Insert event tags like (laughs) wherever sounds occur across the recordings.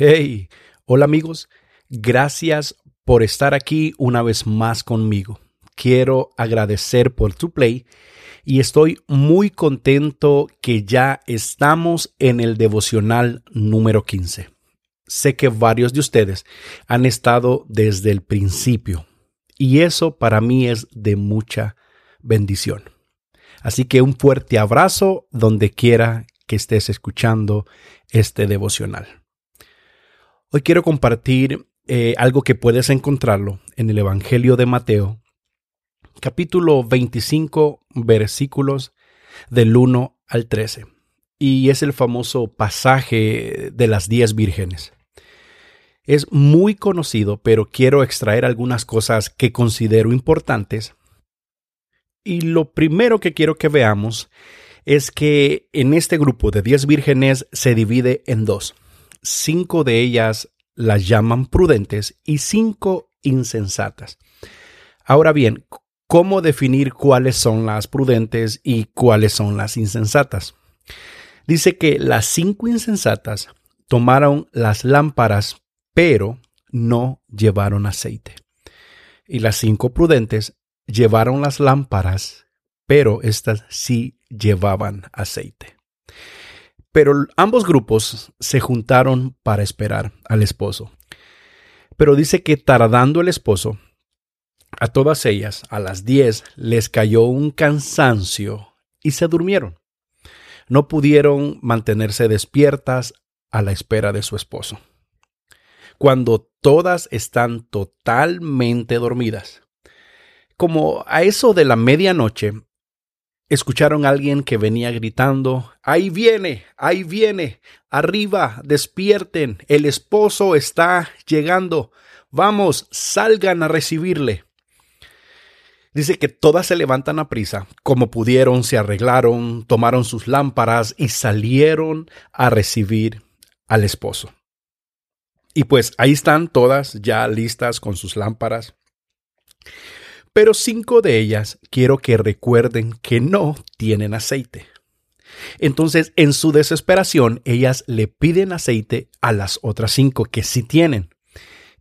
Hey, hola amigos, gracias por estar aquí una vez más conmigo. Quiero agradecer por tu play y estoy muy contento que ya estamos en el devocional número 15. Sé que varios de ustedes han estado desde el principio y eso para mí es de mucha bendición. Así que un fuerte abrazo donde quiera que estés escuchando este devocional. Hoy quiero compartir eh, algo que puedes encontrarlo en el Evangelio de Mateo, capítulo 25, versículos del 1 al 13. Y es el famoso pasaje de las diez vírgenes. Es muy conocido, pero quiero extraer algunas cosas que considero importantes. Y lo primero que quiero que veamos es que en este grupo de diez vírgenes se divide en dos cinco de ellas las llaman prudentes y cinco insensatas. Ahora bien, ¿cómo definir cuáles son las prudentes y cuáles son las insensatas? Dice que las cinco insensatas tomaron las lámparas, pero no llevaron aceite. Y las cinco prudentes llevaron las lámparas, pero éstas sí llevaban aceite. Pero ambos grupos se juntaron para esperar al esposo. Pero dice que tardando el esposo, a todas ellas, a las diez, les cayó un cansancio y se durmieron. No pudieron mantenerse despiertas a la espera de su esposo. Cuando todas están totalmente dormidas, como a eso de la medianoche, escucharon a alguien que venía gritando, Ahí viene, ahí viene, arriba, despierten, el esposo está llegando, vamos, salgan a recibirle. Dice que todas se levantan a prisa, como pudieron, se arreglaron, tomaron sus lámparas y salieron a recibir al esposo. Y pues ahí están todas ya listas con sus lámparas pero cinco de ellas quiero que recuerden que no tienen aceite. Entonces, en su desesperación, ellas le piden aceite a las otras cinco que sí tienen.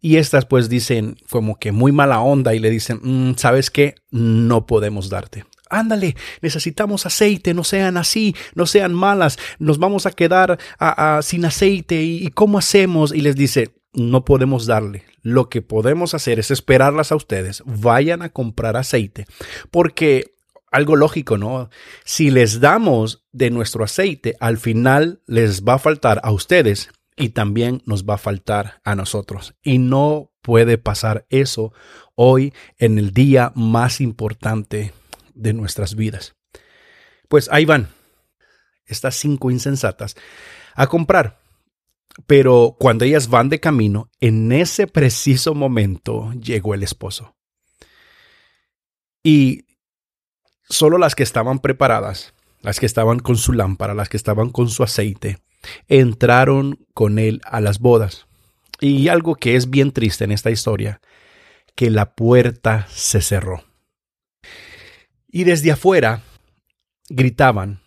Y estas pues dicen como que muy mala onda y le dicen, mm, ¿sabes qué? No podemos darte. Ándale, necesitamos aceite, no sean así, no sean malas, nos vamos a quedar sin aceite y ¿cómo hacemos? Y les dice, no podemos darle. Lo que podemos hacer es esperarlas a ustedes. Vayan a comprar aceite. Porque algo lógico, ¿no? Si les damos de nuestro aceite, al final les va a faltar a ustedes y también nos va a faltar a nosotros. Y no puede pasar eso hoy en el día más importante de nuestras vidas. Pues ahí van estas cinco insensatas a comprar pero cuando ellas van de camino, en ese preciso momento llegó el esposo. Y solo las que estaban preparadas, las que estaban con su lámpara, las que estaban con su aceite, entraron con él a las bodas. Y algo que es bien triste en esta historia, que la puerta se cerró. Y desde afuera gritaban,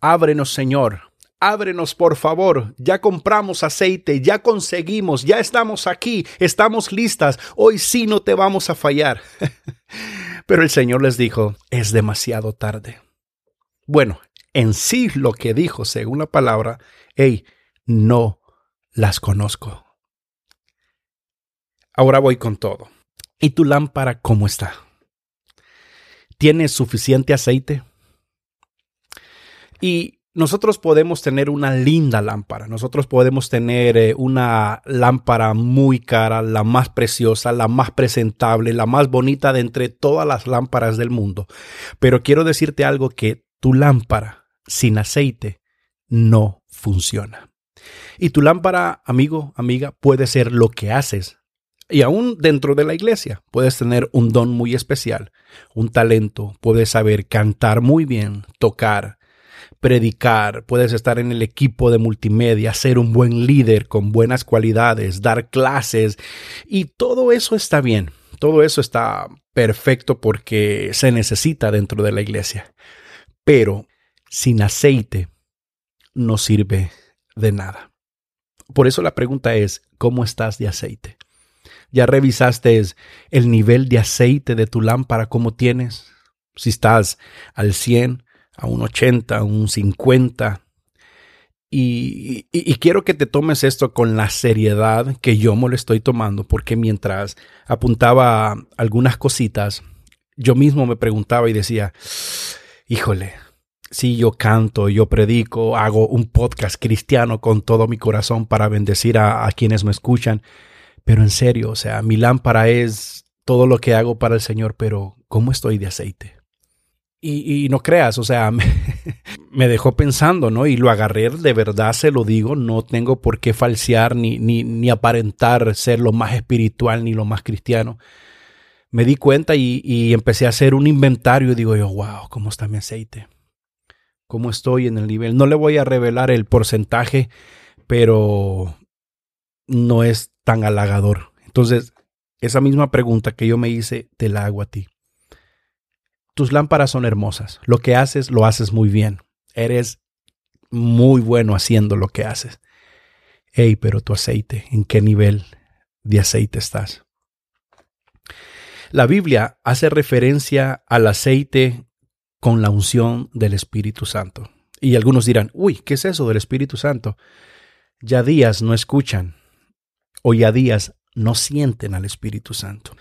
Ábrenos, Señor, ábrenos por favor, ya compramos aceite, ya conseguimos, ya estamos aquí, estamos listas, hoy sí no te vamos a fallar. (laughs) Pero el Señor les dijo, es demasiado tarde. Bueno, en sí lo que dijo según la palabra, hey, no las conozco. Ahora voy con todo. ¿Y tu lámpara cómo está? ¿Tienes suficiente aceite? Y nosotros podemos tener una linda lámpara, nosotros podemos tener eh, una lámpara muy cara, la más preciosa, la más presentable, la más bonita de entre todas las lámparas del mundo. Pero quiero decirte algo que tu lámpara sin aceite no funciona. Y tu lámpara, amigo, amiga, puede ser lo que haces. Y aún dentro de la iglesia puedes tener un don muy especial, un talento, puedes saber cantar muy bien, tocar, predicar, puedes estar en el equipo de multimedia, ser un buen líder con buenas cualidades, dar clases y todo eso está bien. Todo eso está perfecto porque se necesita dentro de la iglesia. Pero sin aceite no sirve de nada. Por eso la pregunta es, ¿cómo estás de aceite? ¿Ya revisaste el nivel de aceite de tu lámpara? ¿Cómo tienes? Si estás al 100, a un 80, a un 50. Y, y, quiero que te tomes esto con la seriedad que yo me lo estoy tomando, porque mientras apuntaba algunas cositas, yo mismo me preguntaba y decía, híjole, si yo canto, yo predico, hago un podcast cristiano con todo mi corazón para bendecir a, quienes me escuchan, pero en serio, o sea, mi lámpara es todo lo que hago para el Señor, pero ¿cómo estoy de aceite? Y, no creas, o sea, (laughs) me, dejó pensando, ¿no? Y lo agarré, de verdad se lo digo, no tengo por qué falsear ni, ni, ni aparentar ser lo más espiritual ni lo más cristiano. Me di cuenta y, y empecé a hacer un inventario y digo yo, wow, ¿cómo está mi aceite? ¿Cómo estoy en el nivel? No le voy a revelar el porcentaje, pero no es tan halagador. Entonces, esa misma pregunta que yo me hice, te la hago a ti tus lámparas son hermosas. Lo que haces, lo haces muy bien. Eres muy bueno haciendo lo que haces. Hey, pero tu aceite, ¿en qué nivel de aceite estás? La Biblia hace referencia al aceite con la unción del Espíritu Santo. Y algunos dirán, uy, ¿qué es eso del Espíritu Santo? Ya días no escuchan o ya días no sienten al Espíritu Santo.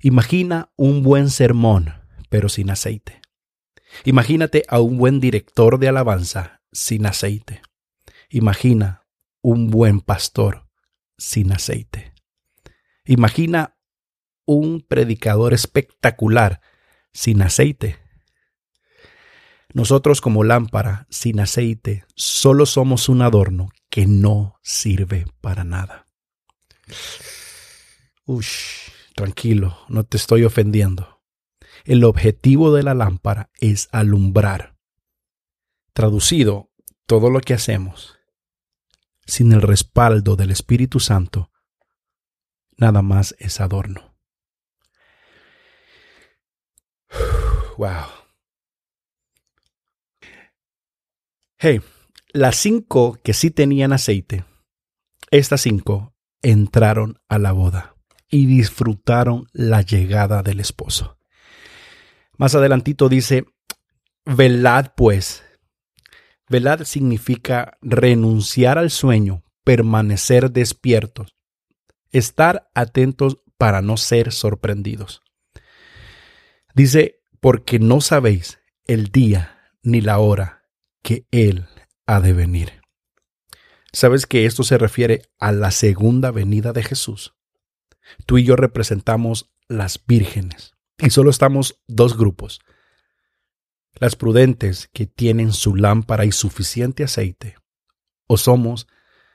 Imagina un buen sermón pero sin aceite. Imagínate a un buen director de alabanza sin aceite. Imagina un buen pastor sin aceite. Imagina un predicador espectacular sin aceite. Nosotros como lámpara sin aceite solo somos un adorno que no sirve para nada. Ush, tranquilo, no te estoy ofendiendo. El objetivo de la lámpara es alumbrar. Traducido, todo lo que hacemos sin el respaldo del Espíritu Santo, nada más es adorno. (sighs) Wow. Hey, las cinco que sí tenían aceite, estas cinco entraron a la boda y disfrutaron la llegada del esposo. Más adelantito dice, velad pues. Velad significa renunciar al sueño, permanecer despiertos, estar atentos para no ser sorprendidos. Dice, porque no sabéis el día ni la hora que Él ha de venir. ¿Sabes que esto se refiere a la segunda venida de Jesús? Tú y yo representamos las vírgenes. Y solo estamos dos grupos. Las prudentes que tienen su lámpara y suficiente aceite. O somos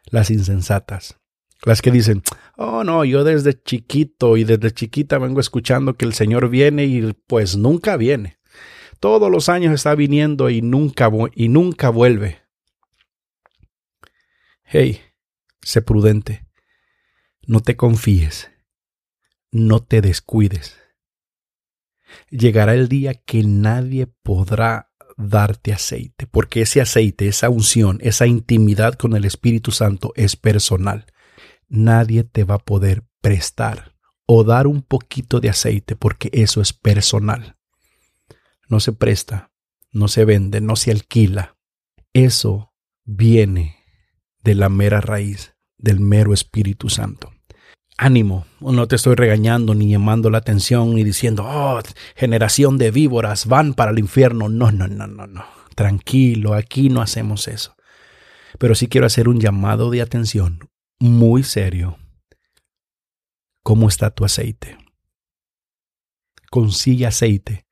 las insensatas. Las que dicen, oh no, yo desde chiquito y desde chiquita vengo escuchando que el Señor viene y pues nunca viene. Todos los años está viniendo y nunca, y nunca vuelve. Hey, sé prudente. No te confíes. No te descuides llegará el día que nadie podrá darte aceite, porque ese aceite, esa unción, esa intimidad con el Espíritu Santo es personal. Nadie te va a poder prestar o dar un poquito de aceite porque eso es personal. No se presta, no se vende, no se alquila. Eso viene de la mera raíz, del mero Espíritu Santo ánimo, no te estoy regañando ni llamando la atención ni diciendo, oh, generación de víboras van para el infierno. No, no, no, no, no. Tranquilo, aquí no hacemos eso. Pero sí quiero hacer un llamado de atención muy serio. ¿Cómo está tu aceite? Consigue aceite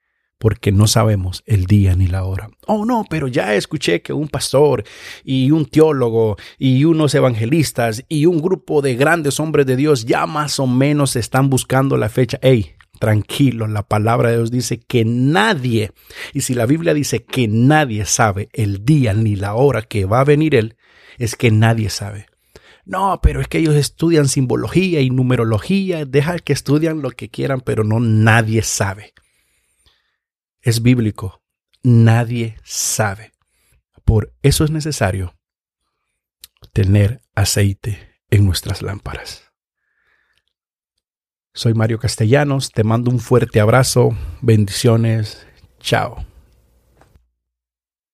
porque no sabemos el día ni la hora. Oh, no, pero ya escuché que un pastor y un teólogo y unos evangelistas y un grupo de grandes hombres de Dios ya más o menos están buscando la fecha. Hey, tranquilo, la palabra de Dios dice que nadie, y si la Biblia dice que nadie sabe el día ni la hora que va a venir Él, es que nadie sabe. No, pero es que ellos estudian simbología y numerología, deja que estudian lo que quieran, pero no nadie sabe es bíblico. Nadie sabe. Por eso es necesario tener aceite en nuestras lámparas. Soy Mario Castellanos, te mando un fuerte abrazo, bendiciones, chao.